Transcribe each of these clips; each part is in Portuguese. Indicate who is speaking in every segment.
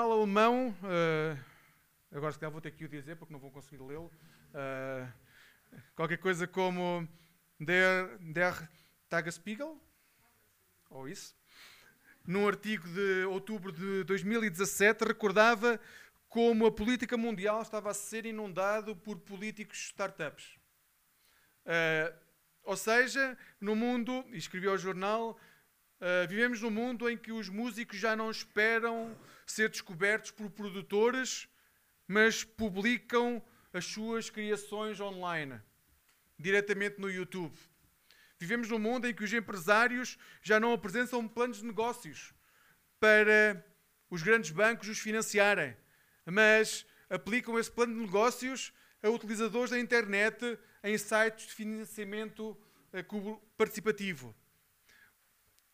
Speaker 1: alemão, uh, agora se calhar vou ter que o dizer porque não vou conseguir lê-lo, uh, qualquer coisa como Der, der Tagesspiegel, ou isso, num artigo de outubro de 2017, recordava como a política mundial estava a ser inundado por políticos startups. Uh, ou seja, no mundo, e escrevi ao jornal, uh, vivemos num mundo em que os músicos já não esperam ser descobertos por produtores, mas publicam as suas criações online, diretamente no YouTube. Vivemos num mundo em que os empresários já não apresentam planos de negócios para os grandes bancos os financiarem, mas aplicam esse plano de negócios a utilizadores da internet em sites de financiamento eh, participativo.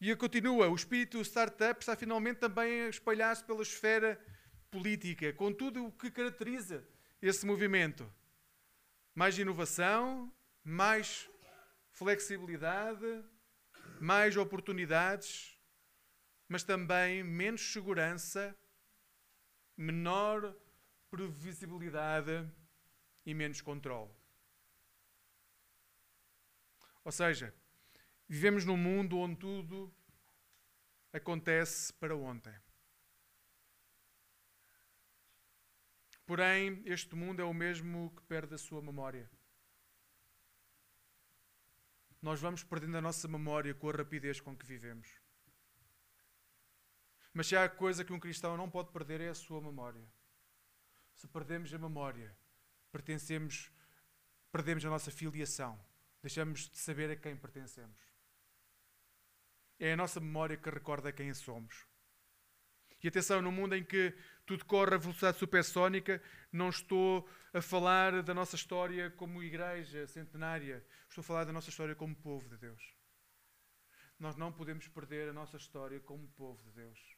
Speaker 1: E continua, o espírito startup está finalmente também a espalhar-se pela esfera política, com tudo o que caracteriza esse movimento. Mais inovação, mais flexibilidade, mais oportunidades, mas também menos segurança, menor previsibilidade e menos controle. Ou seja, vivemos num mundo onde tudo acontece para ontem. Porém, este mundo é o mesmo que perde a sua memória. Nós vamos perdendo a nossa memória com a rapidez com que vivemos. Mas se há coisa que um cristão não pode perder é a sua memória. Se perdemos a memória, pertencemos, perdemos a nossa filiação deixamos de saber a quem pertencemos. É a nossa memória que recorda quem somos. E atenção, no mundo em que tudo corre a velocidade supersónica, não estou a falar da nossa história como igreja centenária, estou a falar da nossa história como povo de Deus. Nós não podemos perder a nossa história como povo de Deus.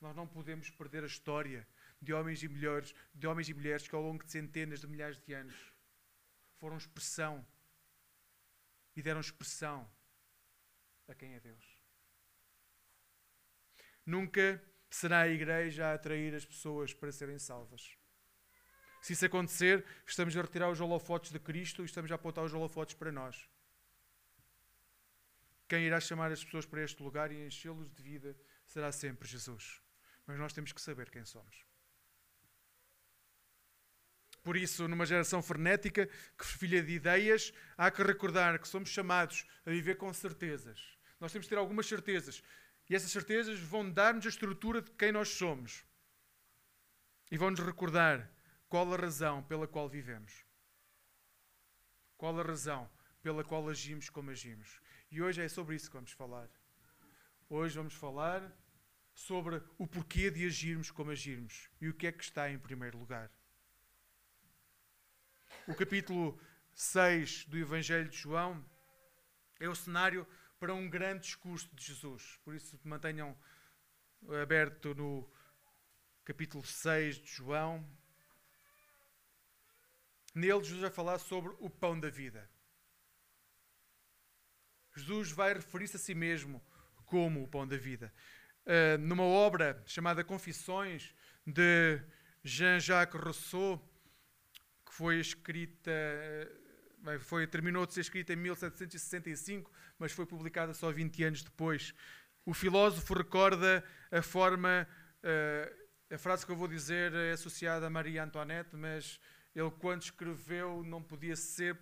Speaker 1: Nós não podemos perder a história de homens e mulheres, de homens e mulheres que ao longo de centenas de milhares de anos foram expressão e deram expressão a quem é Deus. Nunca será a igreja a atrair as pessoas para serem salvas. Se isso acontecer, estamos a retirar os holofotes de Cristo e estamos a apontar os holofotes para nós. Quem irá chamar as pessoas para este lugar e enchê-los de vida será sempre Jesus. Mas nós temos que saber quem somos. Por isso, numa geração frenética que filha de ideias, há que recordar que somos chamados a viver com certezas. Nós temos de ter algumas certezas. E essas certezas vão dar-nos a estrutura de quem nós somos. E vão-nos recordar qual a razão pela qual vivemos. Qual a razão pela qual agimos como agimos. E hoje é sobre isso que vamos falar. Hoje vamos falar sobre o porquê de agirmos como agirmos e o que é que está em primeiro lugar o capítulo 6 do Evangelho de João é o cenário para um grande discurso de Jesus. Por isso, mantenham aberto no capítulo 6 de João. Nele, Jesus vai falar sobre o pão da vida. Jesus vai referir-se a si mesmo como o pão da vida. Uh, numa obra chamada Confissões, de Jean-Jacques Rousseau, foi escrita, eh, foi, terminou de ser escrita em 1765, mas foi publicada só 20 anos depois. O filósofo recorda a forma, eh, a frase que eu vou dizer é associada a Maria Antoinette, mas ele, quando escreveu, não podia ser,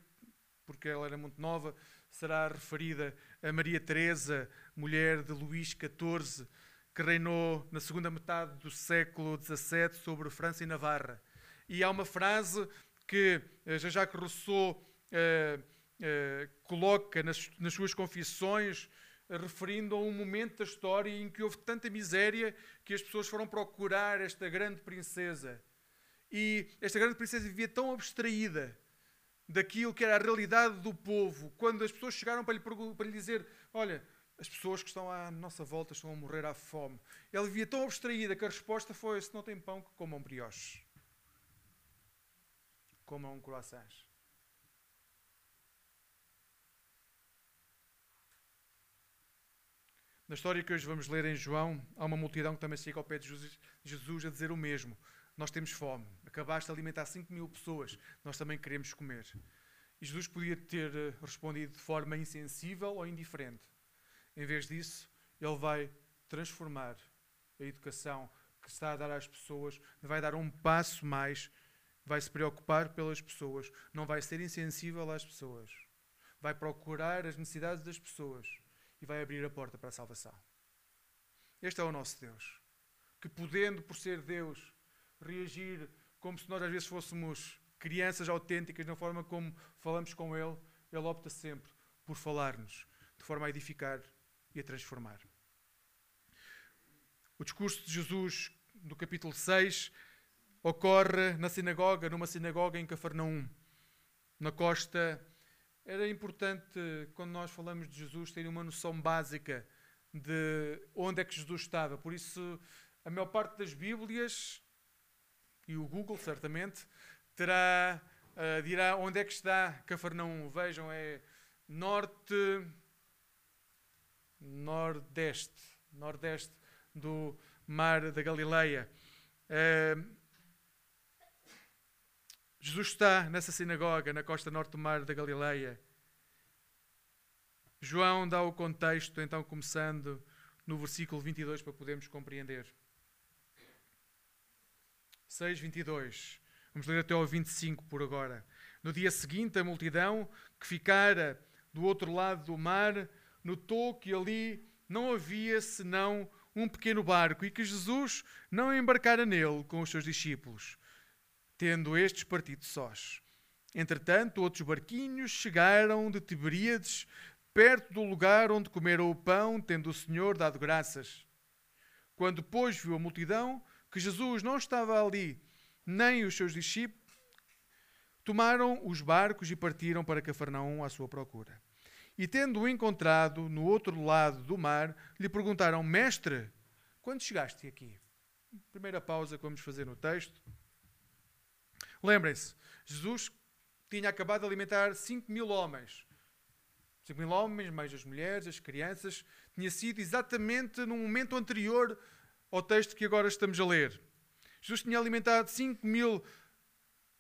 Speaker 1: porque ela era muito nova, será referida a Maria Teresa, mulher de Luís XIV, que reinou na segunda metade do século XVII sobre França e Navarra. E há uma frase que eh, Jean-Jacques Rousseau uh, uh, coloca nas, nas, suas confissões, uh, referindo a um momento da história em que houve tanta miséria que as pessoas foram procurar esta grande princesa. E esta grande princesa vivia tão abstraída daquilo que era a realidade do povo, quando as pessoas chegaram para lhe, para lhe dizer: Olha, as pessoas que estão à nossa volta estão a morrer à fome. Ela vivia tão abstraída que a resposta foi: Se não tem pão, que comam brioches comam croissants. Na história que hoje vamos ler em João, há uma multidão que também chega ao pé de Jesus a dizer o mesmo. Nós temos fome. Acabaste de alimentar 5 mil pessoas. Nós também queremos comer. E Jesus podia ter eh, respondido de forma insensível ou indiferente. Em vez disso, ele vai transformar a educação que está a dar às pessoas, vai dar um passo mais, vai se preocupar pelas pessoas, não vai ser insensível às pessoas, vai procurar as necessidades das pessoas vai abrir a porta para a salvação. Este é o nosso Deus, que podendo, por ser Deus, reagir como se nós às vezes fôssemos crianças autênticas na forma como falamos com Ele, Ele opta sempre por falar-nos de forma a edificar e a transformar. O discurso de Jesus do capítulo 6 ocorre na sinagoga, numa sinagoga em Cafarnaum, na costa. Era importante, quando nós falamos de Jesus, ter uma noção básica de onde é que Jesus estava. Por isso, a maior parte das Bíblias, e o Google certamente, terá, uh, dirá onde é que está Cafarnaum. Vejam, é norte, nordeste, nordeste do mar da Galileia. Uh, Jesus está nessa sinagoga na costa norte do mar da Galileia. João dá o contexto, então, começando no versículo 22 para podermos compreender. 6, 22. Vamos ler até ao 25 por agora. No dia seguinte, a multidão que ficara do outro lado do mar notou que ali não havia senão um pequeno barco e que Jesus não embarcara nele com os seus discípulos, tendo estes partido sós. Entretanto, outros barquinhos chegaram de Tiberíades, perto do lugar onde comeram o pão, tendo o Senhor dado graças. Quando, depois viu a multidão que Jesus não estava ali, nem os seus discípulos, tomaram os barcos e partiram para Cafarnaum à sua procura. E tendo-o encontrado no outro lado do mar, lhe perguntaram: Mestre, quando chegaste aqui? Primeira pausa que vamos fazer no texto. Lembrem-se, Jesus tinha acabado de alimentar 5 mil homens. 5 mil homens, mais as mulheres, as crianças. Tinha sido exatamente no momento anterior ao texto que agora estamos a ler. Jesus tinha alimentado 5 mil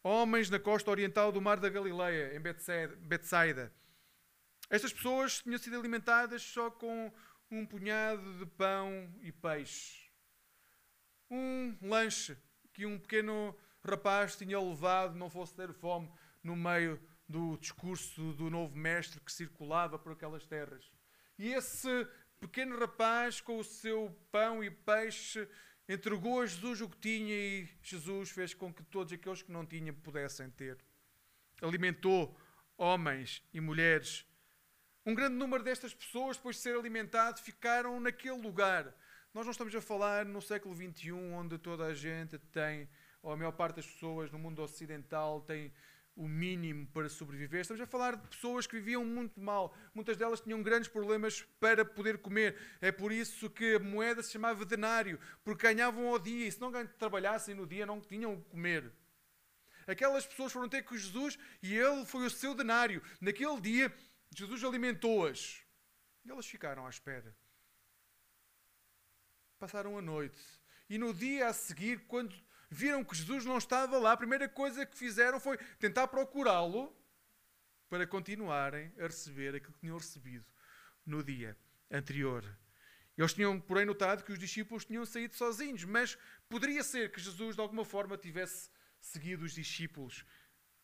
Speaker 1: homens na costa oriental do Mar da Galileia, em Betsaida. Estas pessoas tinham sido alimentadas só com um punhado de pão e peixe. Um lanche que um pequeno rapaz tinha levado, não fosse ter fome, no meio do discurso do novo mestre que circulava por aquelas terras. E esse pequeno rapaz, com o seu pão e peixe, entregou a Jesus o que tinha e Jesus fez com que todos aqueles que não tinham pudessem ter. Alimentou homens e mulheres. Um grande número destas pessoas, depois de ser alimentado, ficaram naquele lugar. Nós não estamos a falar no século XXI, onde toda a gente tem, ou a maior parte das pessoas no mundo ocidental tem o mínimo para sobreviver. Estamos a falar de pessoas que viviam muito mal. Muitas delas tinham grandes problemas para poder comer. É por isso que a moeda se chamava denário, porque ganhavam ao dia e se não trabalhassem no dia não tinham o que comer. Aquelas pessoas foram ter com Jesus e ele foi o seu denário. Naquele dia, Jesus alimentou-as. E elas ficaram à espera. Passaram a noite. E no dia a seguir, quando viram que Jesus não estava lá, a primeira coisa que fizeram foi tentar procurá-lo para continuarem a receber aquilo que tinham recebido no dia anterior. Eles tinham, porém, notado que os discípulos tinham saído sozinhos, mas poderia ser que Jesus, de alguma forma, tivesse seguido os discípulos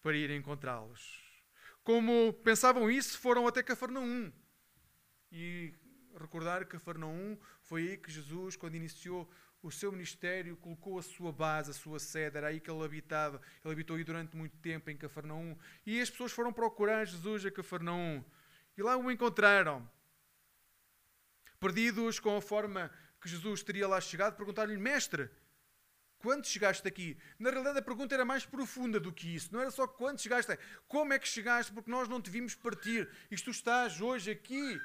Speaker 1: para ir encontrá-los. Como pensavam isso, foram até Cafarnaum. E recordar que Cafarnaum foi aí que Jesus, quando iniciou o seu ministério, colocou a sua base, a sua sede, era aí que ele habitava. Ele habitou aí durante muito tempo em Cafarnaum. E as pessoas foram procurar Jesus a Cafarnaum. E lá o encontraram. Perdidos com a forma que Jesus teria lá chegado, perguntaram-lhe, Mestre, quando chegaste aqui? Na realidade, a pergunta era mais profunda do que isso. Não era só quando chegaste, como é que chegaste, porque nós não te vimos partir. Tu estás hoje aqui.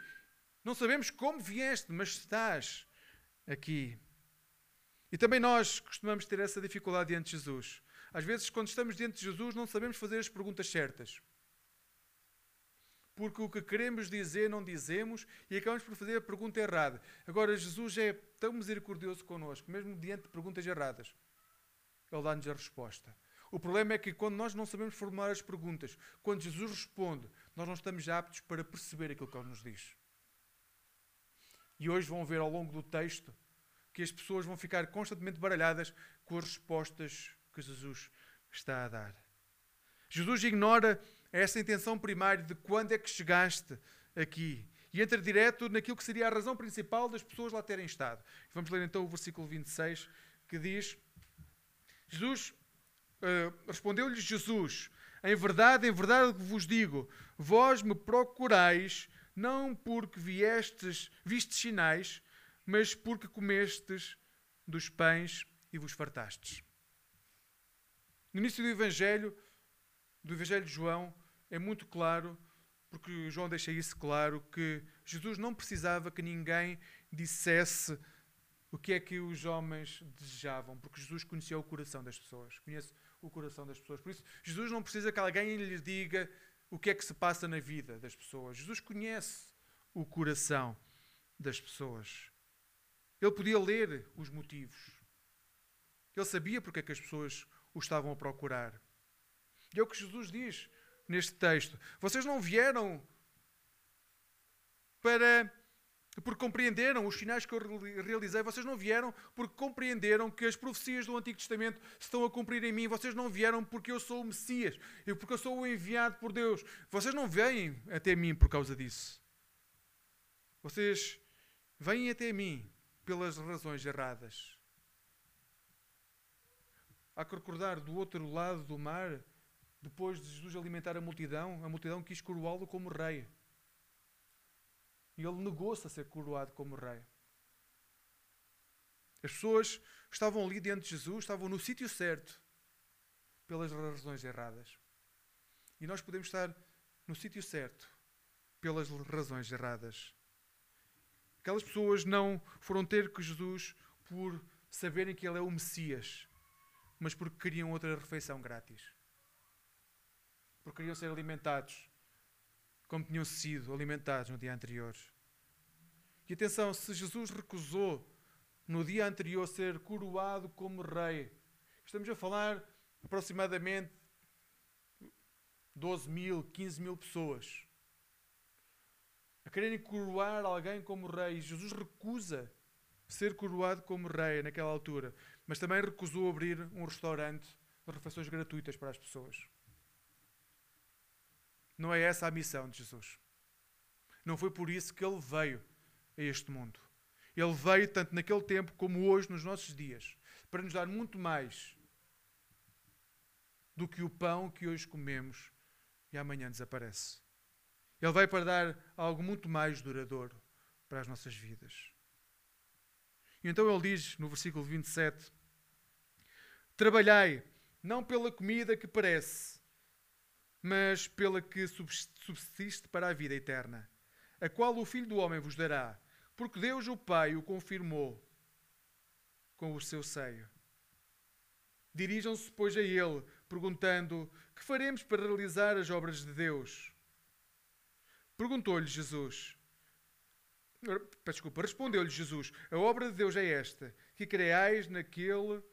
Speaker 1: Não sabemos como vieste, mas estás aqui. E também nós costumamos ter essa dificuldade diante de Jesus. Às vezes, quando estamos diante de Jesus, não sabemos fazer as perguntas certas. porque o que queremos dizer não dizemos e acabamos por fazer a pergunta errada. Agora, Jesus é tão misericordioso connosco, mesmo diante de perguntas erradas. Ele dá-nos a resposta. O problema é que quando nós não sabemos formular as perguntas, quando Jesus responde, nós não estamos aptos para perceber aquilo que Ele nos diz. E hoje vão ver ao longo do texto que as pessoas vão ficar constantemente baralhadas com as respostas que Jesus está a dar. Jesus ignora essa intenção primária de quando é que chegaste aqui e entra direto naquilo que seria a razão principal das pessoas lá terem estado. Vamos ler então o versículo 26 que diz: Jesus uh, respondeu-lhes Jesus: Em verdade, em verdade vos digo, vós me procurais não porque viestes, vistes sinais, mas porque comestes dos pães e vos fartastes. No início do Evangelho, do Evangelho de João, é muito claro, porque João deixa isso claro, que Jesus não precisava que ninguém dissesse o que é que os homens desejavam, porque Jesus conhecia o coração das pessoas, conhece o coração das pessoas. Por isso, Jesus não precisa que alguém lhe diga o que é que se passa na vida das pessoas. Jesus conhece o coração das pessoas. Ele podia ler os motivos. Ele sabia porque é que as pessoas o estavam a procurar. E é o que Jesus diz neste texto. Vocês não vieram para porque compreenderam os sinais que eu realizei, vocês não vieram porque compreenderam que as profecias do Antigo Testamento estão a cumprir em mim, vocês não vieram porque eu sou o Messias, e porque eu sou o enviado por Deus. Vocês não vêm até mim por causa disso. Vocês vêm até mim pelas razões erradas. Há que recordar do outro lado do mar, depois de Jesus alimentar a multidão, a multidão quis coroá-lo como rei. E ele negou-se a ser coroado como rei. As pessoas estavam ali diante de Jesus, estavam no sítio certo, pelas razões erradas. E nós podemos estar no sítio certo, pelas razões erradas. Aquelas pessoas não foram ter com Jesus por saberem que ele é o Messias, mas porque queriam outra refeição grátis. Porque queriam ser alimentados como tinham sido alimentados no dia anterior. E atenção, se Jesus recusou no dia anterior ser coroado como rei, estamos a falar aproximadamente 12 mil, 15 mil pessoas a quererem coroar alguém como rei. Jesus recusa ser coroado como rei naquela altura, mas também recusou abrir um restaurante de refeições gratuitas para as pessoas. Não é essa a missão de Jesus. Não foi por isso que ele veio a este mundo. Ele veio tanto naquele tempo como hoje, nos nossos dias, para nos dar muito mais do que o pão que hoje comemos e amanhã desaparece. Ele veio para dar algo muito mais duradouro para as nossas vidas. E então ele diz no versículo 27: Trabalhai não pela comida que parece, mas pela que subsiste para a vida eterna, a qual o Filho do Homem vos dará, porque Deus o Pai o confirmou com o seu seio. Dirijam-se, pois, a ele, perguntando: Que faremos para realizar as obras de Deus? Perguntou-lhe Jesus. Desculpa, respondeu-lhe Jesus: A obra de Deus é esta, que creais naquele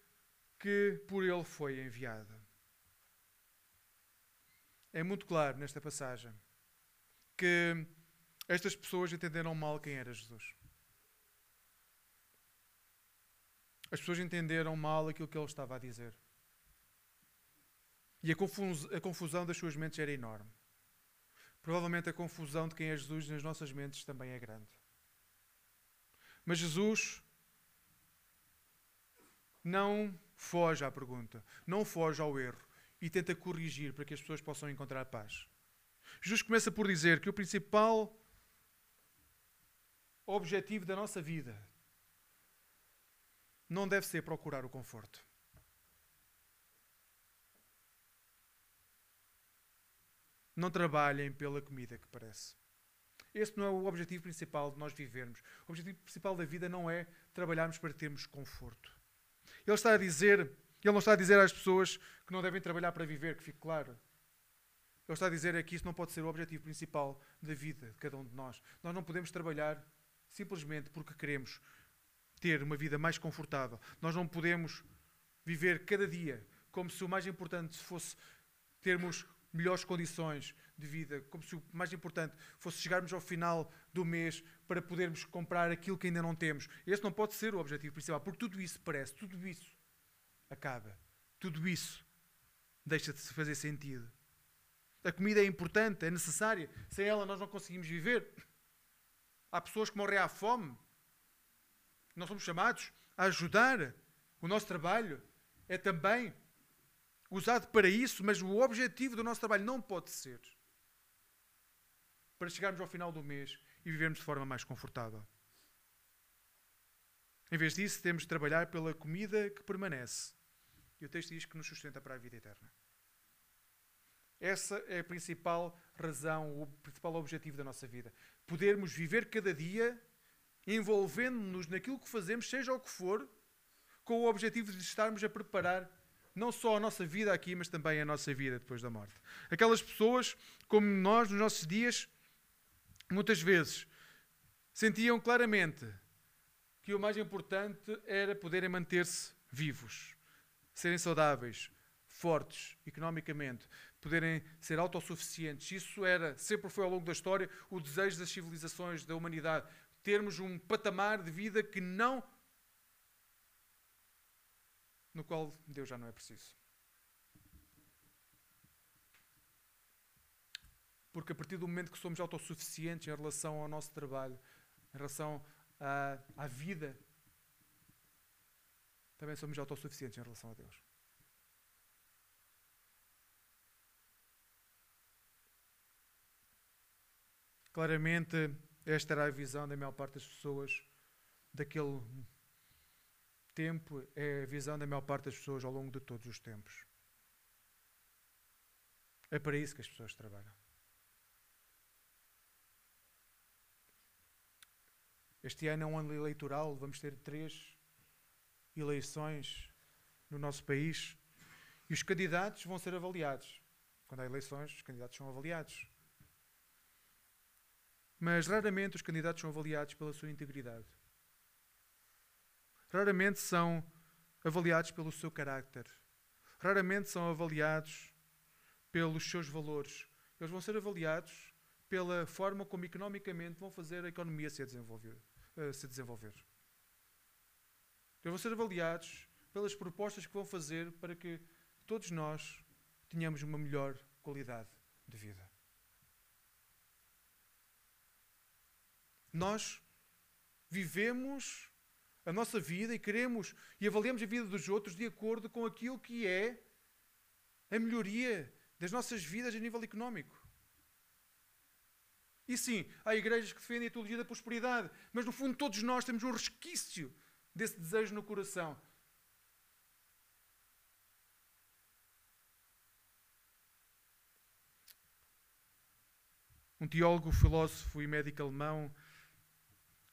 Speaker 1: que por ele foi enviado. É muito claro nesta passagem que estas pessoas entenderam mal quem era Jesus. As pessoas entenderam mal aquilo que ele estava a dizer. E a confusão das suas mentes era enorme. Provavelmente a confusão de quem é Jesus nas nossas mentes também é grande. Mas Jesus não foge à pergunta, não foge ao erro e tenta corrigir para que as pessoas possam encontrar paz. Jesus começa por dizer que o principal objetivo da nossa vida não deve ser procurar o conforto. Não trabalhem pela comida que parece. Este não é o objetivo principal de nós vivermos. O objetivo principal da vida não é trabalharmos para termos conforto. Ele está a dizer, ele não está a dizer às pessoas que não devem trabalhar para viver, que fique claro. Ele está a dizer é que isso não pode ser o objetivo principal da vida de cada um de nós. Nós não podemos trabalhar simplesmente porque queremos ter uma vida mais confortável. Nós não podemos viver cada dia como se o mais importante fosse termos melhores condições de vida, como se o mais importante fosse chegarmos ao final do mês para podermos comprar aquilo que ainda não temos. Esse não pode ser o objetivo principal, porque tudo isso parece, tudo isso acaba, tudo isso deixa de fazer sentido. A comida é importante, é necessária, sem ela nós não conseguimos viver. Há pessoas que morrem à fome. Nós somos chamados a ajudar. O nosso trabalho é também usado para isso, mas o objetivo do nosso trabalho não pode ser para chegarmos ao final do mês e vivermos de forma mais confortável. Em vez disso, temos de trabalhar pela comida que permanece. E o texto diz que nos sustenta para a vida eterna. Essa é a principal razão, o principal objetivo da nossa vida. Podermos viver cada dia envolvendo-nos naquilo que fazemos, seja o que for, com o objetivo de estarmos a preparar não só a nossa vida aqui, mas também a nossa vida depois da morte. Aquelas pessoas, como nós, nos nossos dias, muitas vezes sentiam claramente que o mais importante era poderem manter-se vivos, serem saudáveis, fortes economicamente, poderem ser autossuficientes. Isso era, sempre foi ao longo da história, o desejo das civilizações, da humanidade. Termos um patamar de vida que não. No qual Deus já não é preciso. Porque a partir do momento que somos autossuficientes em relação ao nosso trabalho, em relação à, à vida, também somos autossuficientes em relação a Deus. Claramente, esta era a visão da maior parte das pessoas daquele tempo, é a visão da maior parte das pessoas ao longo de todos os tempos. É para isso que as pessoas trabalham. Este ano é um ano eleitoral, vamos ter três eleições no nosso país e os candidatos vão ser avaliados. Quando há eleições, os candidatos são avaliados. Mas raramente os candidatos são avaliados pela sua integridade. Raramente são avaliados pelo seu carácter. Raramente são avaliados pelos seus valores. Eles vão ser avaliados pela forma como economicamente vão fazer a economia se desenvolver se desenvolver. Eles vão ser avaliados pelas propostas que vão fazer para que todos nós tenhamos uma melhor qualidade de vida. Nós vivemos a nossa vida e queremos e avaliamos a vida dos outros de acordo com aquilo que é a melhoria das nossas vidas a nível económico. E sim, há igrejas que defendem a teologia da prosperidade, mas no fundo todos nós temos um resquício desse desejo no coração. Um teólogo, filósofo e médico alemão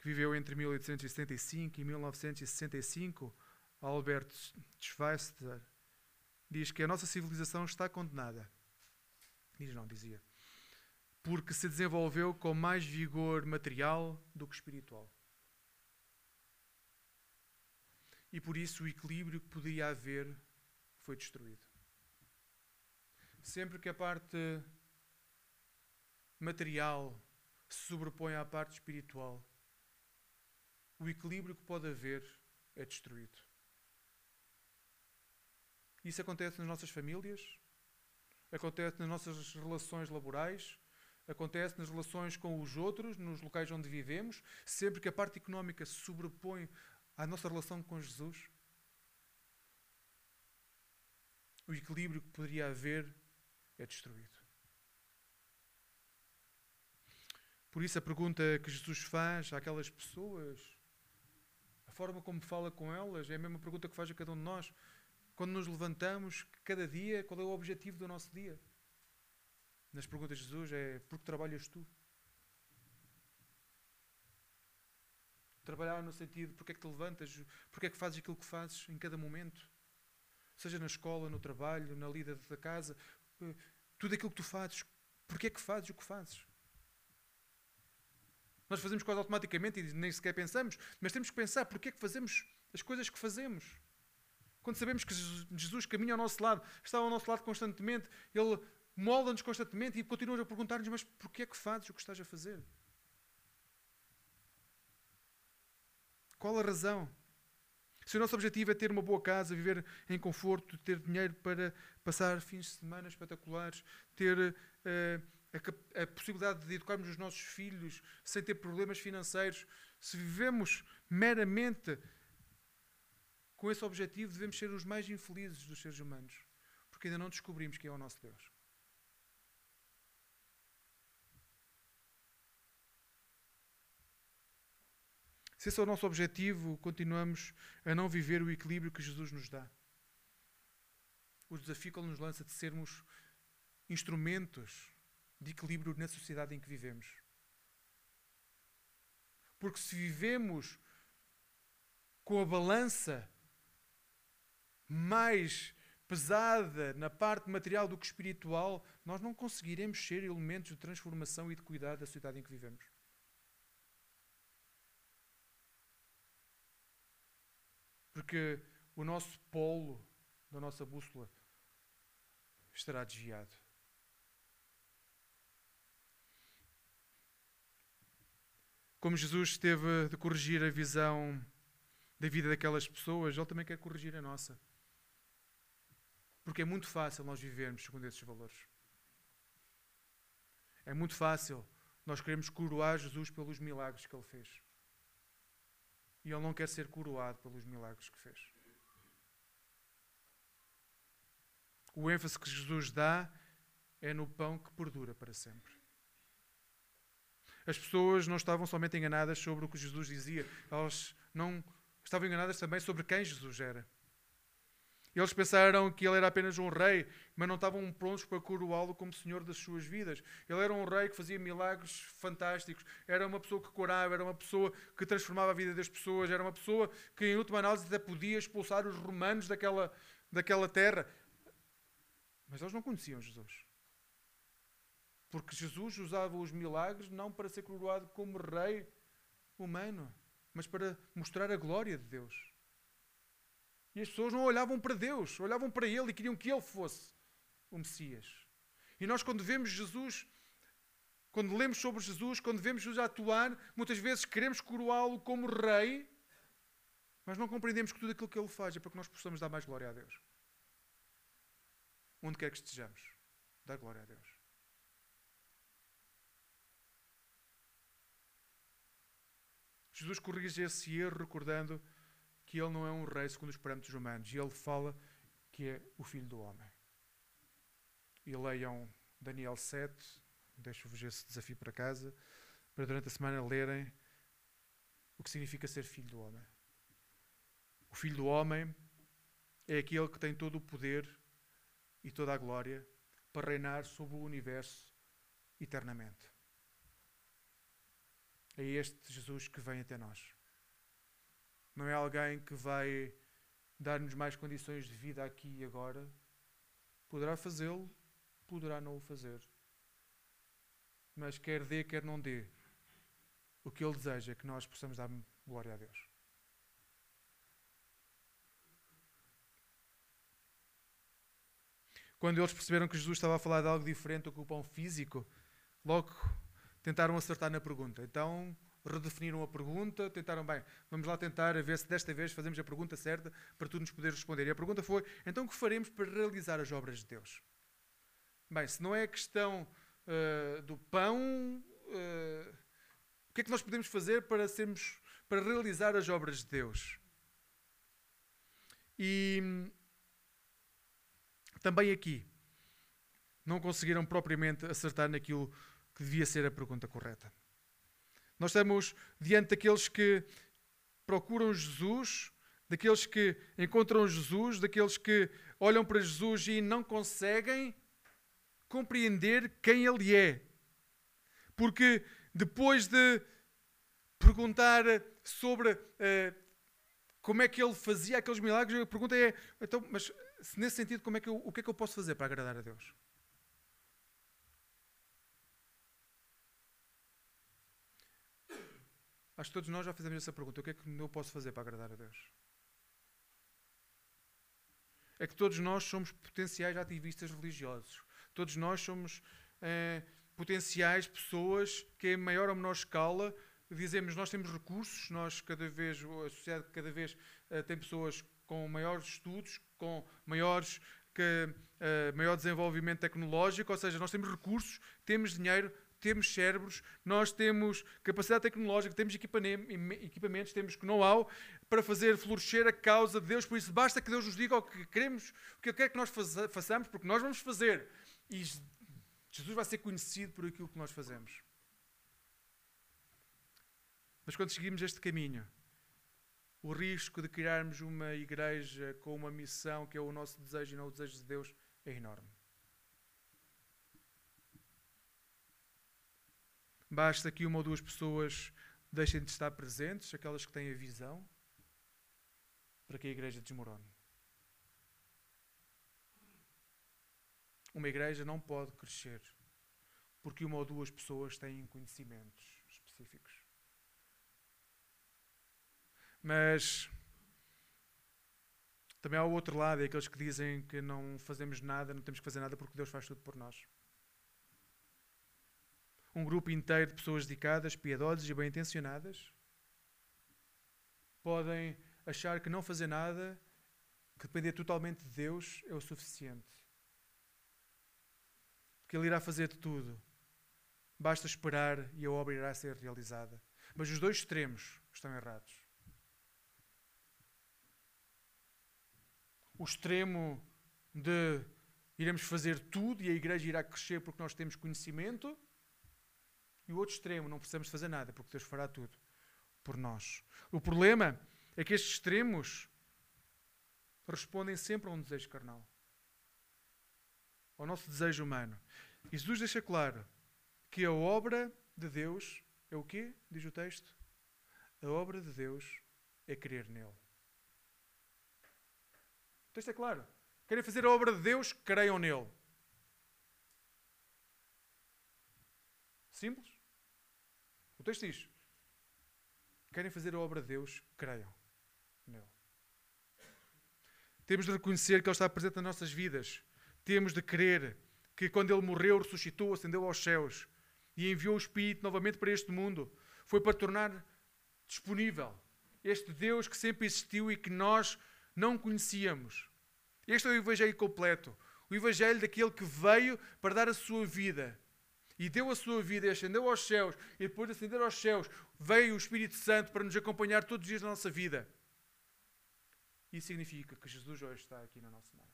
Speaker 1: que viveu entre 1875 e 1965, Albert Schweitzer, diz que a nossa civilização está condenada. Diz não, dizia porque se desenvolveu com mais vigor material do que espiritual. E por isso o equilíbrio que podia haver foi destruído. Sempre que a parte material se sobrepõe à parte espiritual, o equilíbrio que pode haver é destruído. Isso acontece nas nossas famílias, acontece nas nossas relações laborais, acontece nas relações com os outros, nos locais onde vivemos, sempre que a parte económica se sobrepõe à nossa relação com Jesus. O equilíbrio que poderia haver é destruído. Por isso, a pergunta que Jesus faz àquelas pessoas, a forma como fala com elas, é a mesma pergunta que faz a cada um de nós. Quando nos levantamos, cada dia, qual é o objetivo do nosso dia? nas perguntas de Jesus é: por que trabalhas tu? Trabalhar no sentido, porque é que te levantas, porque é que fazes aquilo que fazes em cada momento, seja na escola, no trabalho, na lida da casa, tudo aquilo que tu fazes, porque é que fazes o que fazes? Nós fazemos coisas automaticamente e nem sequer pensamos, mas temos que pensar porque é que fazemos as coisas que fazemos. Quando sabemos que Jesus caminha ao nosso lado, está ao nosso lado constantemente, Ele molda-nos constantemente e continua a perguntar-nos: Mas porquê é que fazes o que estás a fazer? Qual a razão? Se o nosso objetivo é ter uma boa casa, viver em conforto, ter dinheiro para passar fins de semana espetaculares, ter uh, a, a, possibilidade de educarmos os nossos filhos sem ter problemas financeiros, se vivemos meramente com esse objetivo, devemos ser os mais infelizes dos seres humanos, porque ainda não descobrimos quem é o nosso Deus. Se esse é o nosso objetivo, continuamos a não viver o equilíbrio que Jesus nos dá. O desafio que Ele nos lança de sermos instrumentos de equilíbrio na sociedade em que vivemos. Porque se vivemos com a balança mais pesada na parte material do que espiritual, nós não conseguiremos ser elementos de transformação e de cuidado da sociedade em que vivemos. Porque o nosso polo da nossa bússola estará desviado. Como Jesus teve de corrigir a visão da vida daquelas pessoas, Ele também quer corrigir a nossa. Porque é muito fácil nós vivermos segundo esses valores. É muito fácil nós queremos coroar Jesus pelos milagres que Ele fez. E ele não quer ser coroado pelos milagres que fez. O ênfase que Jesus dá é no pão que perdura para sempre. As pessoas não estavam somente enganadas sobre o que Jesus dizia, elas não estavam enganadas também sobre quem Jesus era. Eles pensaram que ele era apenas um rei, mas não estavam prontos para coroá-lo como senhor das suas vidas. Ele era um rei que fazia milagres fantásticos, era uma pessoa que curava, era uma pessoa que transformava a vida das pessoas, era uma pessoa que, em última análise, até podia expulsar os romanos daquela, daquela terra. Mas eles não conheciam Jesus. Porque Jesus usava os milagres não para ser coroado como rei humano, mas para mostrar a glória de Deus. E as pessoas não olhavam para Deus, olhavam para Ele e queriam que Ele fosse o Messias. E nós, quando vemos Jesus, quando lemos sobre Jesus, quando vemos Jesus atuar, muitas vezes queremos coroá-lo como Rei, mas não compreendemos que tudo aquilo que Ele faz é para que nós possamos dar mais glória a Deus. Onde quer que estejamos, dar glória a Deus. Jesus corrige esse erro recordando que ele não é um rei segundo os parâmetros humanos. E ele fala que é o filho do homem. E leiam Daniel 7, deixo-vos esse desafio para casa, para durante a semana lerem o que significa ser filho do homem. O filho do homem é aquele que tem todo o poder e toda a glória para reinar sobre o universo eternamente. É este Jesus que vem até nós. Não é alguém que vai dar-nos mais condições de vida aqui e agora. Poderá fazê-lo, poderá não o fazer. Mas quer dê, quer não dê. O que ele deseja é que nós possamos dar glória a Deus. Quando eles perceberam que Jesus estava a falar de algo diferente do que o pão físico, logo tentaram acertar na pergunta. Então, redefiniram a pergunta, tentaram, bem, vamos lá tentar ver se desta vez fazemos a pergunta certa para tu nos poderes responder. E a pergunta foi, então o que faremos para realizar as obras de Deus? Bem, se não é a questão uh, do pão, uh, o que é que nós podemos fazer para, sermos, para realizar as obras de Deus? E também aqui, não conseguiram propriamente acertar naquilo que devia ser a pergunta correta. Nós estamos diante daqueles que procuram Jesus, daqueles que encontram Jesus, daqueles que olham para Jesus e não conseguem compreender quem Ele é. Porque depois de perguntar sobre uh, como é que Ele fazia aqueles milagres, a pergunta é: então, mas nesse sentido, como é que eu, o que é que eu posso fazer para agradar a Deus? Acho que todos nós já fizemos essa pergunta: o que é que eu posso fazer para agradar a Deus? É que todos nós somos potenciais ativistas religiosos. Todos nós somos eh, potenciais pessoas que, em maior ou menor escala, dizemos nós temos recursos, nós cada vez, a sociedade cada vez uh, tem pessoas com maiores estudos, com maiores, que, uh, maior desenvolvimento tecnológico, ou seja, nós temos recursos, temos dinheiro, temos cérebros, nós temos capacidade tecnológica, temos equipamentos, temos know-how para fazer florescer a causa de Deus. Por isso, basta que Deus nos diga o que queremos, o que Ele quer que nós façamos, porque nós vamos fazer. E Jesus vai ser conhecido por aquilo que nós fazemos. Mas quando seguimos este caminho, o risco de criarmos uma igreja com uma missão que é o nosso desejo e não o desejo de Deus é enorme. Basta que uma ou duas pessoas deixem de estar presentes, aquelas que têm a visão, para que a igreja desmorone. Uma igreja não pode crescer porque uma ou duas pessoas têm conhecimentos específicos. Mas também há o outro lado, é aqueles que dizem que não fazemos nada, não temos que fazer nada porque Deus faz tudo por nós. Um grupo inteiro de pessoas dedicadas, piedosas e bem intencionadas podem achar que não fazer nada, que depender totalmente de Deus, é o suficiente. Que Ele irá fazer de tudo. Basta esperar e a obra irá ser realizada. Mas os dois extremos estão errados. o extremo de iremos fazer tudo e a igreja irá crescer porque nós temos conhecimento, e o outro extremo, não precisamos fazer nada porque Deus fará tudo por nós. O problema é que estes extremos respondem sempre a um desejo carnal, ao nosso desejo humano. E Jesus deixa claro que a obra de Deus é o quê? Diz o texto. A obra de Deus é crer nele. O texto é claro. Querem fazer a obra de Deus, creiam nele. Simples. O texto diz: Querem fazer a obra de Deus, creiam nele. Temos de reconhecer que Ele está presente nas nossas vidas. Temos de crer que quando Ele morreu, ressuscitou, ascendeu aos céus e enviou o Espírito novamente para este mundo, foi para tornar disponível este Deus que sempre existiu e que nós não conhecíamos. Este é o Evangelho completo. O Evangelho daquele que veio para dar a sua vida. E deu a sua vida e ascendeu aos céus. E depois de ascender aos céus, veio o Espírito Santo para nos acompanhar todos os dias da nossa vida. Isso significa que Jesus hoje está aqui no nosso meio.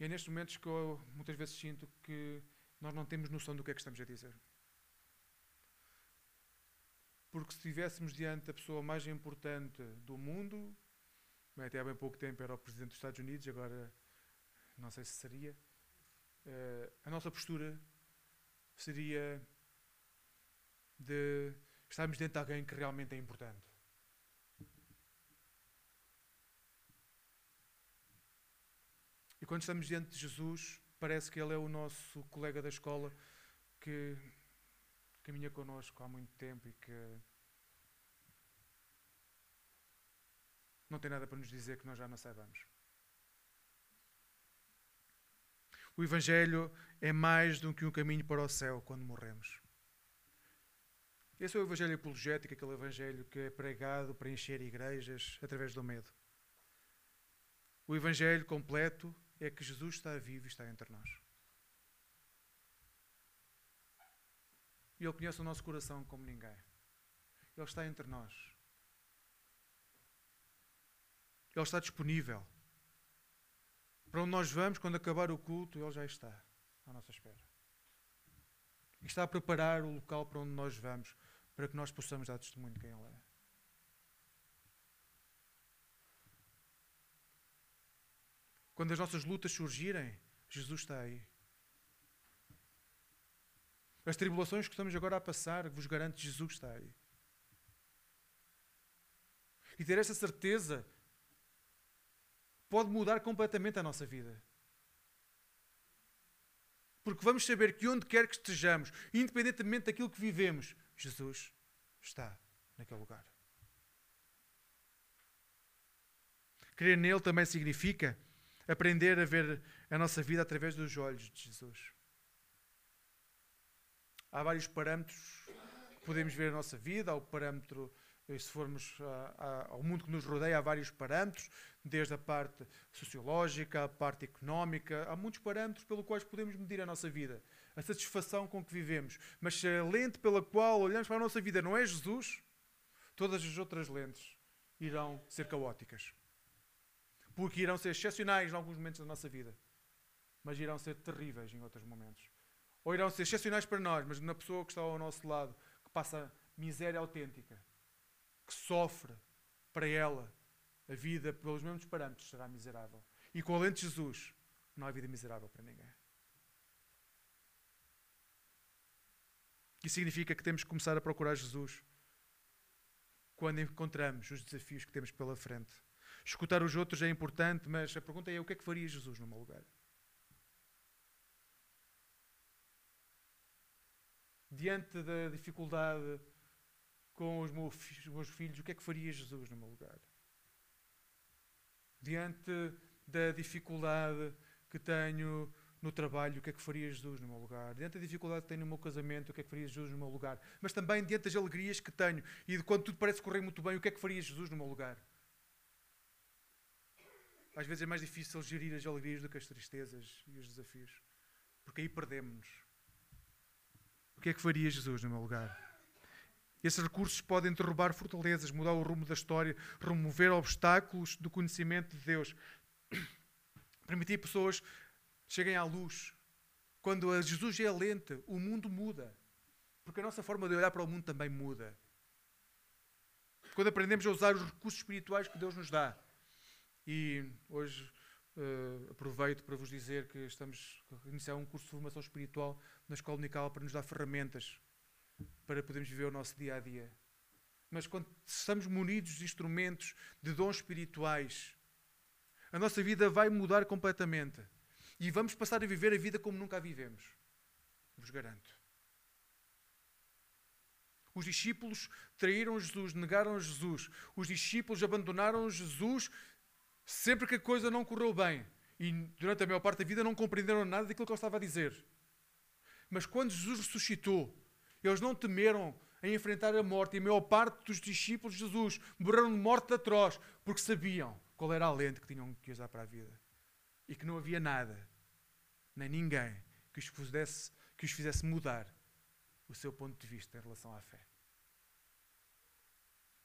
Speaker 1: E é nestes momentos que eu muitas vezes sinto que nós não temos noção do que é que estamos a dizer. Porque se estivéssemos diante da pessoa mais importante do mundo, até há bem pouco tempo era o Presidente dos Estados Unidos, agora não sei se seria, uh, a nossa postura seria de estarmos diante de alguém que realmente é importante. E quando estamos diante de Jesus, parece que ele é o nosso colega da escola que caminha connosco há muito tempo e que não tem nada para nos dizer que nós já não saibamos. O Evangelho é mais do que um caminho para o céu quando morremos. Esse é o Evangelho apologético, aquele Evangelho que é pregado para encher igrejas através do medo. O Evangelho completo é que Jesus está vivo e está entre nós. E Ele conhece o nosso coração como ninguém. Ele está entre nós. Ele está disponível. Para onde nós vamos, quando acabar o culto, Ele já está à nossa espera. E está a preparar o local para onde nós vamos, para que nós possamos dar testemunho de quem Ele é. Quando as nossas lutas surgirem, Jesus está aí. As tribulações que estamos agora a passar, vos garanto, Jesus está aí. E ter essa certeza pode mudar completamente a nossa vida. Porque vamos saber que onde quer que estejamos, independentemente daquilo que vivemos, Jesus está naquele lugar. Crer nele também significa aprender a ver a nossa vida através dos olhos de Jesus. Há vários parâmetros que podemos ver a nossa vida, há o parâmetro se formos ao mundo que nos rodeia, há vários parâmetros, desde a parte sociológica, a parte económica, há muitos parâmetros pelos quais podemos medir a nossa vida, a satisfação com que vivemos. Mas se a lente pela qual olhamos para a nossa vida não é Jesus, todas as outras lentes irão ser caóticas. Porque irão ser excepcionais em alguns momentos da nossa vida, mas irão ser terríveis em outros momentos. Ou irão ser excepcionais para nós, mas na pessoa que está ao nosso lado, que passa miséria autêntica que sofre para ela a vida pelos mesmos parâmetros será miserável. E com a lente de Jesus não há vida miserável para ninguém. Isso significa que temos que começar a procurar Jesus quando encontramos os desafios que temos pela frente. Escutar os outros é importante, mas a pergunta é: o que é que faria Jesus no meu lugar? Diante da dificuldade com os meus filhos, o que é que faria Jesus no meu lugar? Diante da dificuldade que tenho no trabalho, o que é que faria Jesus no meu lugar? Diante da dificuldade que tenho no meu casamento, o que é que faria Jesus no meu lugar? Mas também diante das alegrias que tenho e de quando tudo parece correr muito bem, o que é que faria Jesus no meu lugar? Às vezes é mais difícil gerir as alegrias do que as tristezas e os desafios, porque aí perdemos-nos. Que é que faria Jesus no meu lugar? Esses recursos podem derrubar fortalezas, mudar o rumo da história, remover obstáculos do conhecimento de Deus, permitir pessoas cheguem à luz. Quando a Jesus é lenta, o mundo muda. Porque a nossa forma de olhar para o mundo também muda. Quando aprendemos a usar os recursos espirituais que Deus nos dá. E hoje uh, aproveito para vos dizer que estamos a iniciar um curso de formação espiritual na Escola Unical para nos dar ferramentas para podermos viver o nosso dia a dia. Mas quando estamos munidos de instrumentos, de dons espirituais, a nossa vida vai mudar completamente. E vamos passar a viver a vida como nunca a vivemos. Vos garanto. Os discípulos traíram Jesus, negaram Jesus. Os discípulos abandonaram Jesus sempre que a coisa não correu bem. E durante a maior parte da vida não compreenderam nada daquilo que ele estava a dizer. Mas quando Jesus ressuscitou, eles não temeram em enfrentar a morte. E a maior parte dos discípulos de Jesus morreram de morte atroz, porque sabiam qual era a lente que tinham que usar para a vida. E que não havia nada, nem ninguém, que os, fizesse, que os fizesse mudar o seu ponto de vista em relação à fé.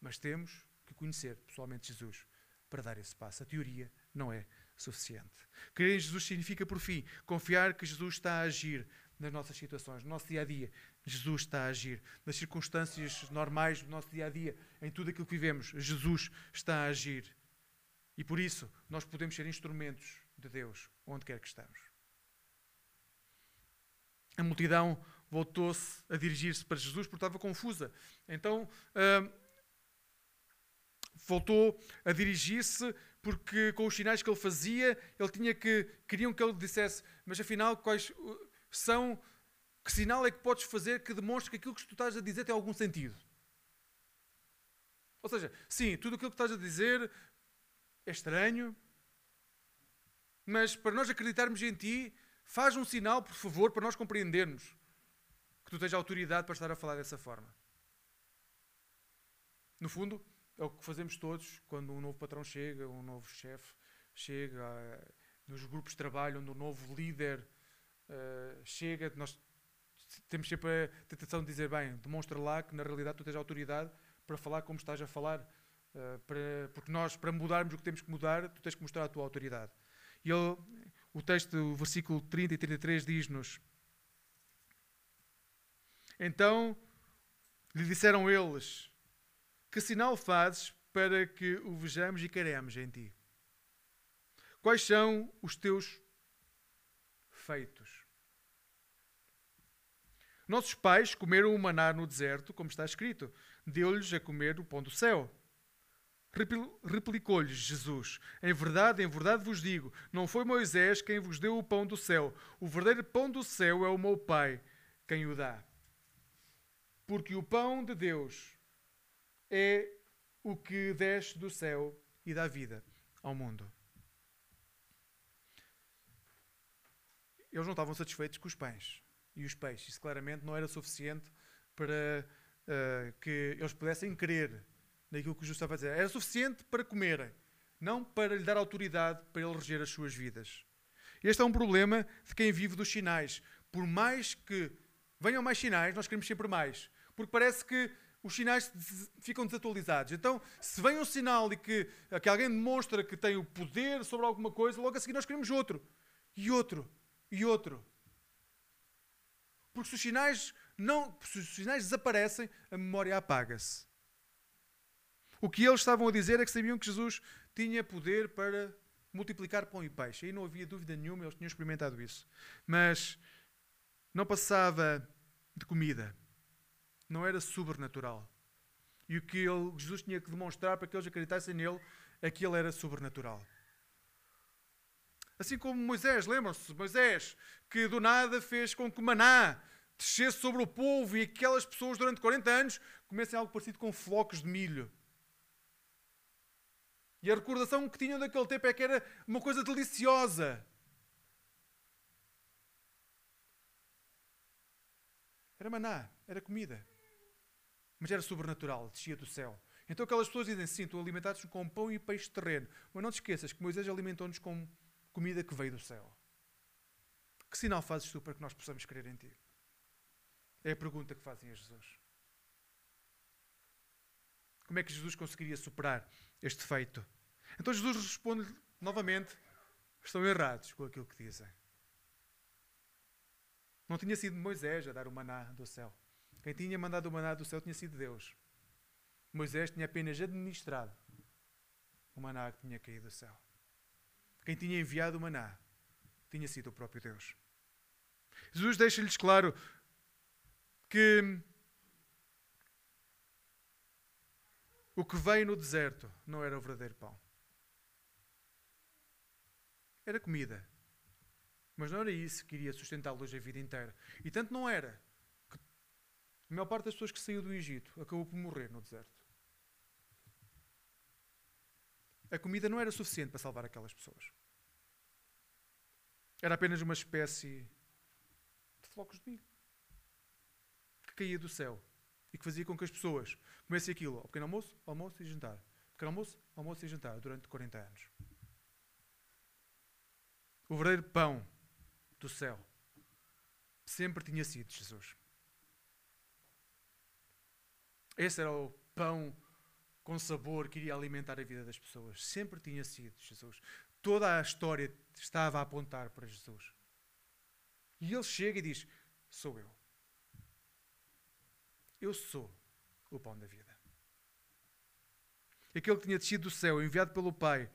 Speaker 1: Mas temos que conhecer pessoalmente Jesus para dar esse passo. A teoria não é suficiente. Crer em Jesus significa, por fim, confiar que Jesus está a agir nas nossas situações, no nosso dia a dia. Jesus está a agir. Nas circunstâncias normais do nosso dia a dia, em tudo aquilo que vivemos, Jesus está a agir. E por isso, nós podemos ser instrumentos de Deus, onde quer que estamos. A multidão voltou-se a dirigir-se para Jesus porque estava confusa. Então, uh, voltou a dirigir-se porque com os sinais que ele fazia, ele tinha que queriam que ele dissesse, mas afinal quais são que sinal é que podes fazer que demonstre que aquilo que tu estás a dizer tem algum sentido? Ou seja, sim, tudo aquilo que estás a dizer é estranho, mas para nós acreditarmos em ti, faz um sinal, por favor, para nós compreendermos que tu tens autoridade para estar a falar dessa forma. No fundo, é o que fazemos todos quando um novo patrão chega, um novo chefe chega, nos grupos de trabalho, onde um novo líder uh, chega, nós temos sempre a tentação de dizer, bem, demonstra lá que na realidade tu tens autoridade para falar como estás a falar, uh, para, porque nós, para mudarmos o que temos que mudar, tu tens que mostrar a tua autoridade. E ele, o texto, o versículo 30 e 33 diz-nos, então lhe disseram eles, que sinal fazes para que o vejamos e queremos em ti? Quais são os teus feitos? Nossos pais comeram o maná no deserto, como está escrito. Deu-lhes a comer o pão do céu. Replicou-lhes Jesus: Em verdade, em verdade vos digo, não foi Moisés quem vos deu o pão do céu. O verdadeiro pão do céu é o meu Pai quem o dá. Porque o pão de Deus é o que desce do céu e dá vida ao mundo. Eles não estavam satisfeitos com os pães e os peixes. Isso claramente não era suficiente para uh, que eles pudessem crer naquilo que Jesus estava a dizer. Era suficiente para comerem, não para lhe dar autoridade para ele reger as suas vidas. Este é um problema de quem vive dos sinais. Por mais que venham mais sinais, nós queremos sempre mais. Porque parece que os sinais ficam desatualizados. Então, se vem um sinal e que, que alguém demonstra que tem o poder sobre alguma coisa, logo a seguir nós queremos outro, e outro, e outro. Porque se os sinais, não, se os sinais desaparecem, a memória apaga-se. O que eles estavam a dizer é que sabiam que Jesus tinha poder para multiplicar pão e peixe. Aí não havia dúvida nenhuma, eles tinham experimentado isso. Mas não passava de comida. Não era sobrenatural. E o que ele, Jesus tinha que demonstrar para que eles acreditassem nele é que ele era sobrenatural. Assim como Moisés, lembram-se? Moisés, que do nada fez com que maná descesse sobre o povo e aquelas pessoas durante 40 anos comecem algo parecido com flocos de milho. E a recordação que tinham daquele tempo é que era uma coisa deliciosa. Era maná, era comida. Mas era sobrenatural, descia do céu. Então aquelas pessoas dizem, sim, estou alimentados com pão e peixe terreno. Mas não te esqueças que Moisés alimentou-nos com comida que veio do céu. Que sinal fazes tu para que nós possamos crer em ti? É a pergunta que fazem a Jesus. Como é que Jesus conseguiria superar este feito? Então Jesus responde novamente: estão errados com aquilo que dizem. Não tinha sido Moisés a dar o maná do céu. Quem tinha mandado o maná do céu tinha sido Deus. Moisés tinha apenas administrado o maná que tinha caído do céu. Quem tinha enviado o maná tinha sido o próprio Deus. Jesus deixa-lhes claro que O que veio no deserto não era o verdadeiro pão. Era comida. Mas não era isso que iria sustentá-los a vida inteira. E tanto não era que a maior parte das pessoas que saiu do Egito acabou por morrer no deserto. A comida não era suficiente para salvar aquelas pessoas. Era apenas uma espécie de flocos de milho que caía do céu e que fazia com que as pessoas comessem aquilo ao pequeno almoço, almoço e jantar. Pequeno almoço, almoço e jantar durante 40 anos. O verdadeiro pão do céu sempre tinha sido Jesus. Esse era o pão com sabor que iria alimentar a vida das pessoas. Sempre tinha sido Jesus. Toda a história estava a apontar para Jesus. E ele chega e diz: Sou eu. Eu sou o pão da vida. Aquele que tinha descido do céu, enviado pelo Pai,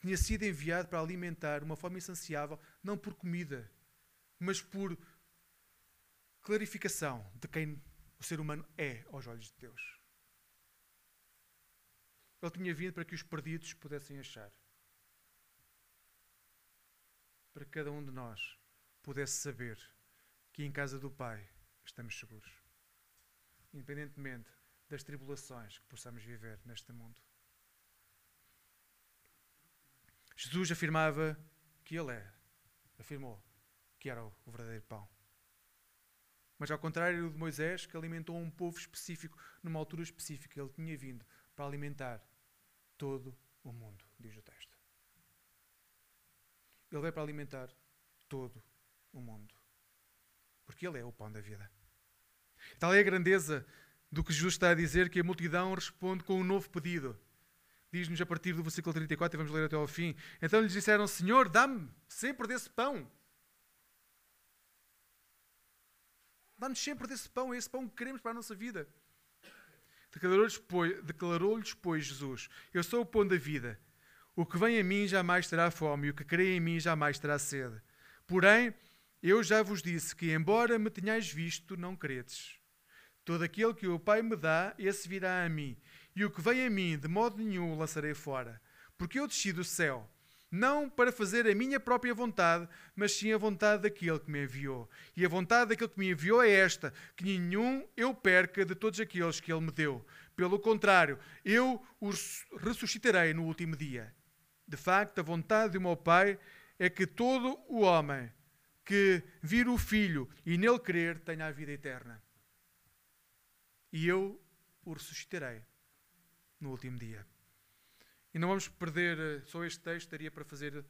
Speaker 1: tinha sido enviado para alimentar uma forma insaciável, não por comida, mas por clarificação de quem o ser humano é aos olhos de Deus. Ele tinha vindo para que os perdidos pudessem achar. Para que cada um de nós pudesse saber que em casa do Pai estamos seguros independentemente das tribulações que possamos viver neste mundo. Jesus afirmava que Ele era, afirmou que era o verdadeiro pão. Mas ao contrário de Moisés, que alimentou um povo específico numa altura específica, ele tinha vindo para alimentar todo o mundo, diz o texto. Ele veio para alimentar todo o mundo. Porque Ele é o pão da vida. Tal é a grandeza do que Jesus está a dizer que a multidão responde com um novo pedido. Diz-nos a partir do versículo 34 e vamos ler até ao fim. Então lhes disseram: Senhor, dá-me sempre desse pão. Dá-nos sempre desse pão, é esse pão que queremos para a nossa vida. Declarou-lhes, pois, declarou pois, Jesus: Eu sou o pão da vida. O que vem a mim jamais terá fome, e o que crê em mim jamais terá sede. Porém, eu já vos disse que, embora me tenhais visto, não credes. Todo aquele que o Pai me dá, esse virá a mim. e o que vem a mim, de modo nenhum o lançarei fora. Porque eu desci do céu, não para fazer a minha própria vontade, mas sim a vontade daquele que me enviou. E a vontade daquele que me enviou é esta: que nenhum eu perca de todos aqueles que ele me deu. Pelo contrário, eu os ressuscitarei no último dia. De facto, a vontade do meu Pai é que todo o homem que vir o Filho e nele crer tenha a vida eterna. E eu o ressuscitarei no último dia. Não vamos perder eh, só este texto, daria para fazer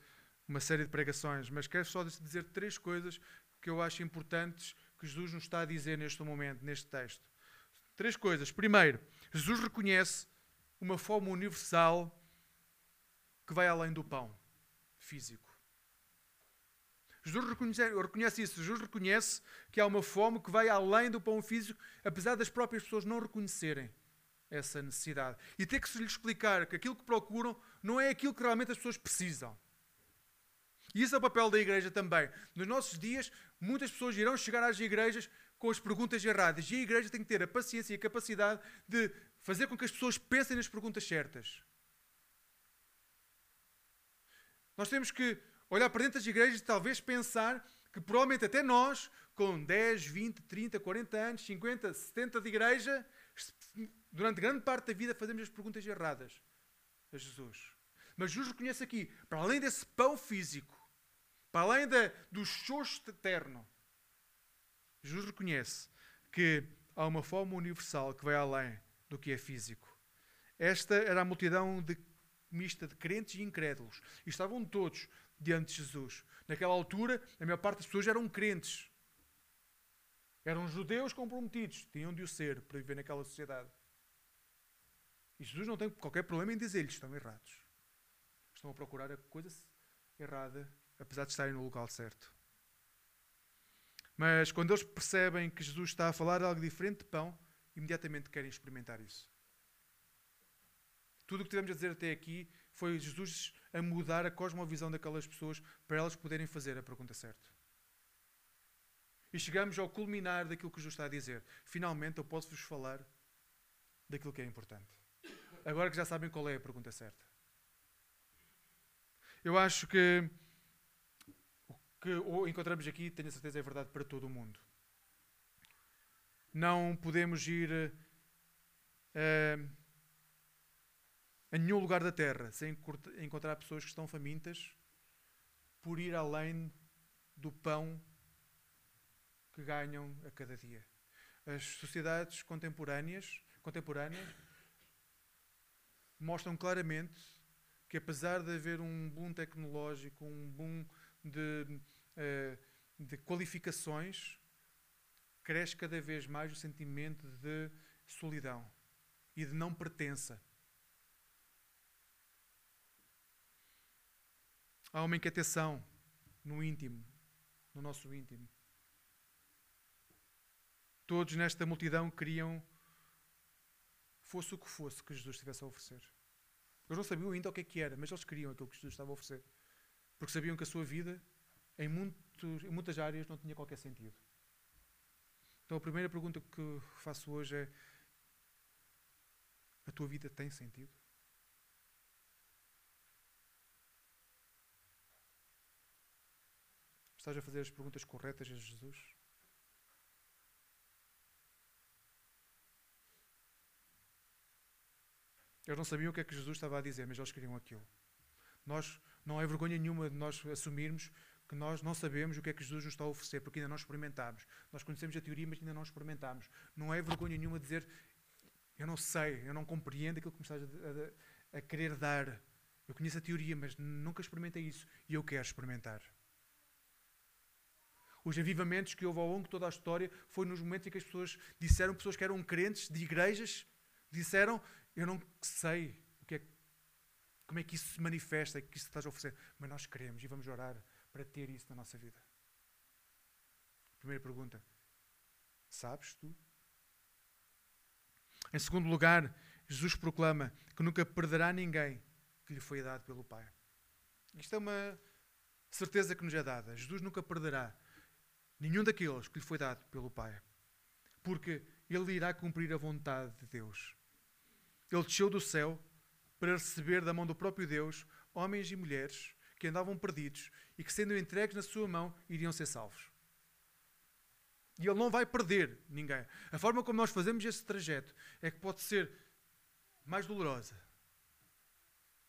Speaker 1: uma série de pregações, mas quero só dizer três coisas que eu acho importantes que Jesus nos está a dizer neste momento, neste texto. Três coisas. Primeiro, Jesus reconhece uma fome universal que vai além do pão físico. Jesus reconhece, reconhece isso. Jesus reconhece que há uma fome que vai além do pão físico, apesar das próprias pessoas não reconhecerem essa necessidade. E ter que se lhes explicar que aquilo que procuram não é aquilo que realmente as pessoas precisam. E isso é o papel da igreja também. Nos nossos dias, muitas pessoas irão chegar às igrejas com as perguntas erradas. E a igreja tem que ter a paciência e a capacidade de fazer com que as pessoas pensem nas perguntas certas. Nós temos que olhar para dentro das igrejas e talvez pensar que provavelmente até nós, com 10, 20, 30, 40 anos, 50, 70 de igreja, durante grande parte da vida fazemos as perguntas erradas a Jesus. Mas Jesus reconhece aqui, para além desse pão físico, para além do xoxo eterno, Jesus reconhece que há uma fome universal que vai além do que é físico. Esta era a multidão de, mista de crentes e incrédulos. E estavam todos diante de Jesus. Naquela altura, a maior parte das pessoas eram crentes. Eram judeus comprometidos. Tinham de o ser para viver naquela sociedade. E Jesus não tem qualquer problema em dizer-lhes estão errados. Estão a procurar a coisa errada, apesar de estarem no local certo. Mas quando eles percebem que Jesus está a falar algo diferente de pão, imediatamente querem experimentar isso. Tudo o que tivemos a dizer até aqui foi Jesus a mudar a cosmovisão daquelas pessoas para elas poderem fazer a pergunta certa. E chegamos ao culminar daquilo que Jesus está a dizer. Finalmente eu posso vos falar daquilo que é importante. Agora que já sabem qual é a pergunta certa. Eu acho que o que encontramos aqui, tenho a certeza, é verdade para todo o mundo. Não podemos ir uh, a nenhum lugar da terra sem encontrar pessoas que estão famintas por ir além do pão que ganham a cada dia. As sociedades contemporâneas, contemporâneas mostram claramente que, apesar de haver um boom tecnológico, um boom de, uh, de qualificações, cresce cada vez mais o sentimento de solidão e de não pertença. Há uma inquietação no íntimo, no nosso íntimo. Todos nesta multidão queriam, fosse o que fosse, que Jesus estivesse a oferecer. Eles não sabiam ainda o que, é que era, mas eles queriam aquilo que Jesus estava a oferecer. Porque sabiam que a sua vida, em, muitos, em muitas áreas, não tinha qualquer sentido. Então a primeira pergunta que faço hoje é: a tua vida tem sentido? Estás a fazer as perguntas corretas a Jesus? Eles não sabiam o que é que Jesus estava a dizer, mas eles queriam aquilo. Nós, não é vergonha nenhuma de nós assumirmos que nós não sabemos o que é que Jesus nos está a oferecer, porque ainda não experimentámos. Nós conhecemos a teoria, mas ainda não experimentámos. Não é vergonha nenhuma dizer eu não sei, eu não compreendo aquilo que me estás a, a, a querer dar. Eu conheço a teoria, mas nunca experimentei isso e eu quero experimentar. Os avivamentos que houve ao longo de toda a história foi nos momentos em que as pessoas disseram, pessoas que eram crentes de igrejas, disseram: Eu não sei o que é, como é que isso se manifesta, que isso estás a oferecer, mas nós queremos e vamos orar para ter isso na nossa vida. Primeira pergunta: Sabes tu? Em segundo lugar, Jesus proclama que nunca perderá ninguém que lhe foi dado pelo Pai. Isto é uma certeza que nos é dada. Jesus nunca perderá nenhum daqueles que lhe foi dado pelo Pai, porque ele irá cumprir a vontade de Deus. Ele desceu do céu para receber da mão do próprio Deus homens e mulheres que andavam perdidos e que, sendo entregues na sua mão, iriam ser salvos. E ele não vai perder ninguém. A forma como nós fazemos esse trajeto é que pode ser mais dolorosa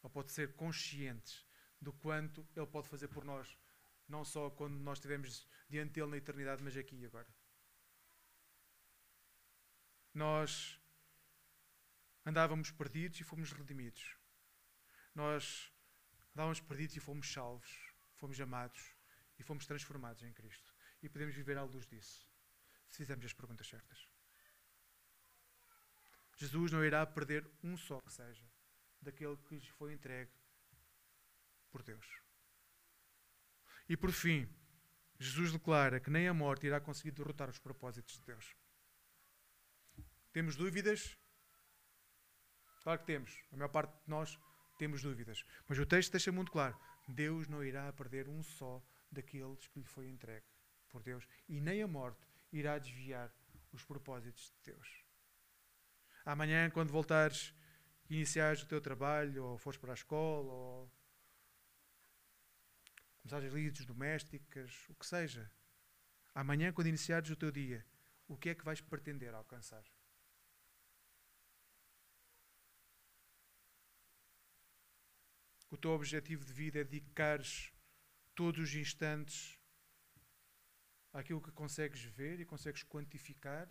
Speaker 1: ou pode ser conscientes do quanto ele pode fazer por nós, não só quando nós estivermos diante dele na eternidade, mas aqui e agora. Nós andávamos perdidos e fomos redimidos. Nós andávamos perdidos e fomos salvos, fomos amados e fomos transformados em Cristo. E podemos viver à luz disso se fizermos as perguntas certas. Jesus não irá perder um só que seja daquele que lhe foi entregue por Deus. E por fim, Jesus declara que nem a morte irá conseguir derrotar os propósitos de Deus. Temos dúvidas? Claro que temos. A maior parte de nós temos dúvidas. Mas o texto deixa muito claro: Deus não irá perder um só daqueles que lhe foi entregue por Deus. E nem a morte irá desviar os propósitos de Deus. Amanhã, quando voltares e iniciares o teu trabalho, ou fores para a escola, ou começares as lides domésticas, o que seja, amanhã, quando iniciares o teu dia, o que é que vais pretender alcançar? O teu objetivo de vida é dedicares todos os instantes àquilo que consegues ver e consegues quantificar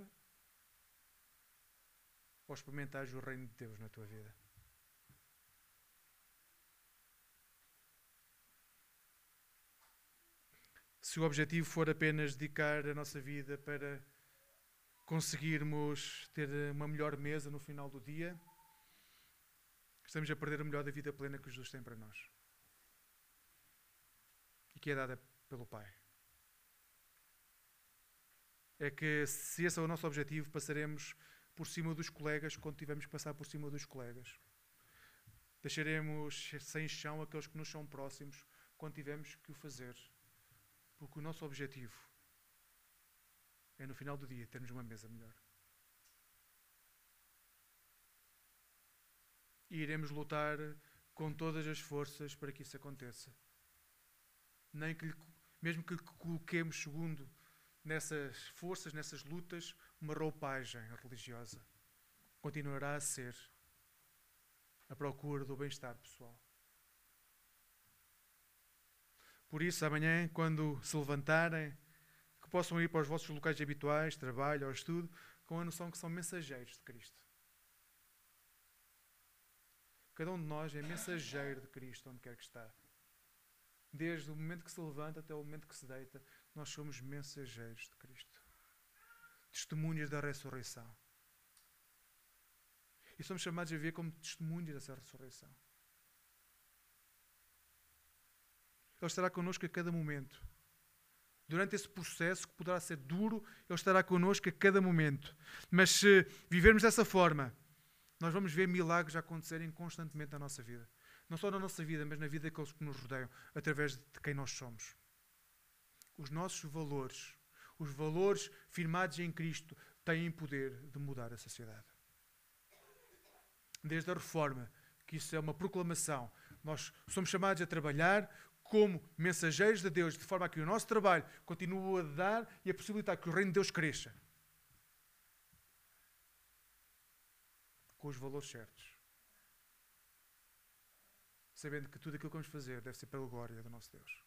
Speaker 1: ou experimentares o reino de Deus na tua vida? Se o objetivo for apenas dedicar a nossa vida para conseguirmos ter uma melhor mesa no final do dia, estamos a perder o melhor da vida plena que Jesus tem para nós e que é dada pelo Pai é que se esse é o nosso objetivo, passaremos por cima dos colegas quando tivermos que passar por cima dos colegas. Deixaremos sem chão aqueles que nos são próximos quando tivermos que o fazer. Porque o nosso objetivo é no final do dia termos uma mesa melhor. E iremos lutar com todas as forças para que isso aconteça. Nem que lhe, mesmo que lhe coloquemos segundo nessas forças, nessas lutas, uma roupagem religiosa. Continuará a ser a procura do bem-estar pessoal. Por isso, amanhã, quando se levantarem, que possam ir para os vossos locais habituais, trabalho ou estudo, com a noção que são mensageiros de Cristo. Cada um de nós é mensageiro de Cristo, onde quer que está. Desde o momento que se levanta até o momento que se deita, nós somos mensageiros de Cristo. Testemunhas da ressurreição. E somos chamados a ver como testemunhas dessa ressurreição. Ele estará connosco a cada momento. Durante esse processo, que poderá ser duro, Ele estará connosco a cada momento. Mas se vivermos dessa forma, nós vamos ver milagres acontecerem constantemente na nossa vida. Não só na nossa vida, mas na vida daqueles que nos rodeiam, através de quem nós somos. Os nossos valores, os valores firmados em Cristo, têm poder de mudar a sociedade. Desde a reforma, que isso é uma proclamação, nós somos chamados a trabalhar como mensageiros de Deus, de forma a que o nosso trabalho continue a dar e a possibilitar que o reino de Deus cresça. Com os valores certos sabendo que tudo aquilo que vamos fazer deve ser pela glória do nosso Deus.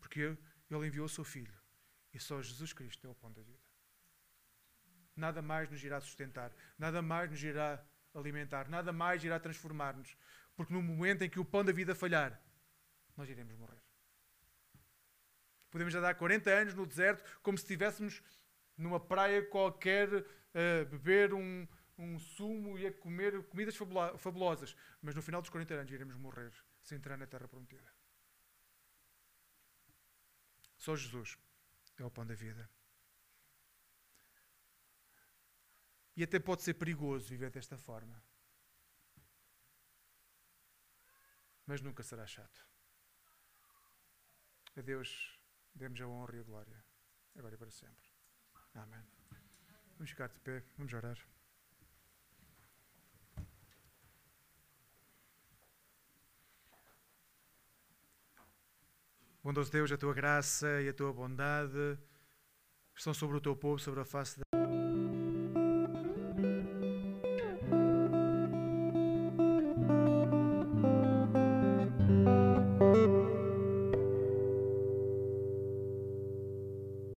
Speaker 1: Porque Ele enviou o seu Filho e só Jesus Cristo é o pão da vida. Nada mais nos irá sustentar, nada mais nos irá alimentar, nada mais irá transformar-nos. Porque no momento em que o pão da vida falhar, nós iremos morrer. Podemos andar 40 anos no deserto como se estivéssemos numa praia qualquer, a beber um, um sumo e a comer comidas fabulosas, mas no final dos 40 anos iremos morrer sem entrar na terra prometida. Só Jesus é o pão da vida. E até pode ser perigoso viver desta forma. Mas nunca será chato. A Deus demos a honra e a glória, agora e para sempre. Amém. Vamos ficar de pé, vamos orar. Bondoso Deus, a tua graça e a tua bondade estão sobre o teu povo, sobre a face da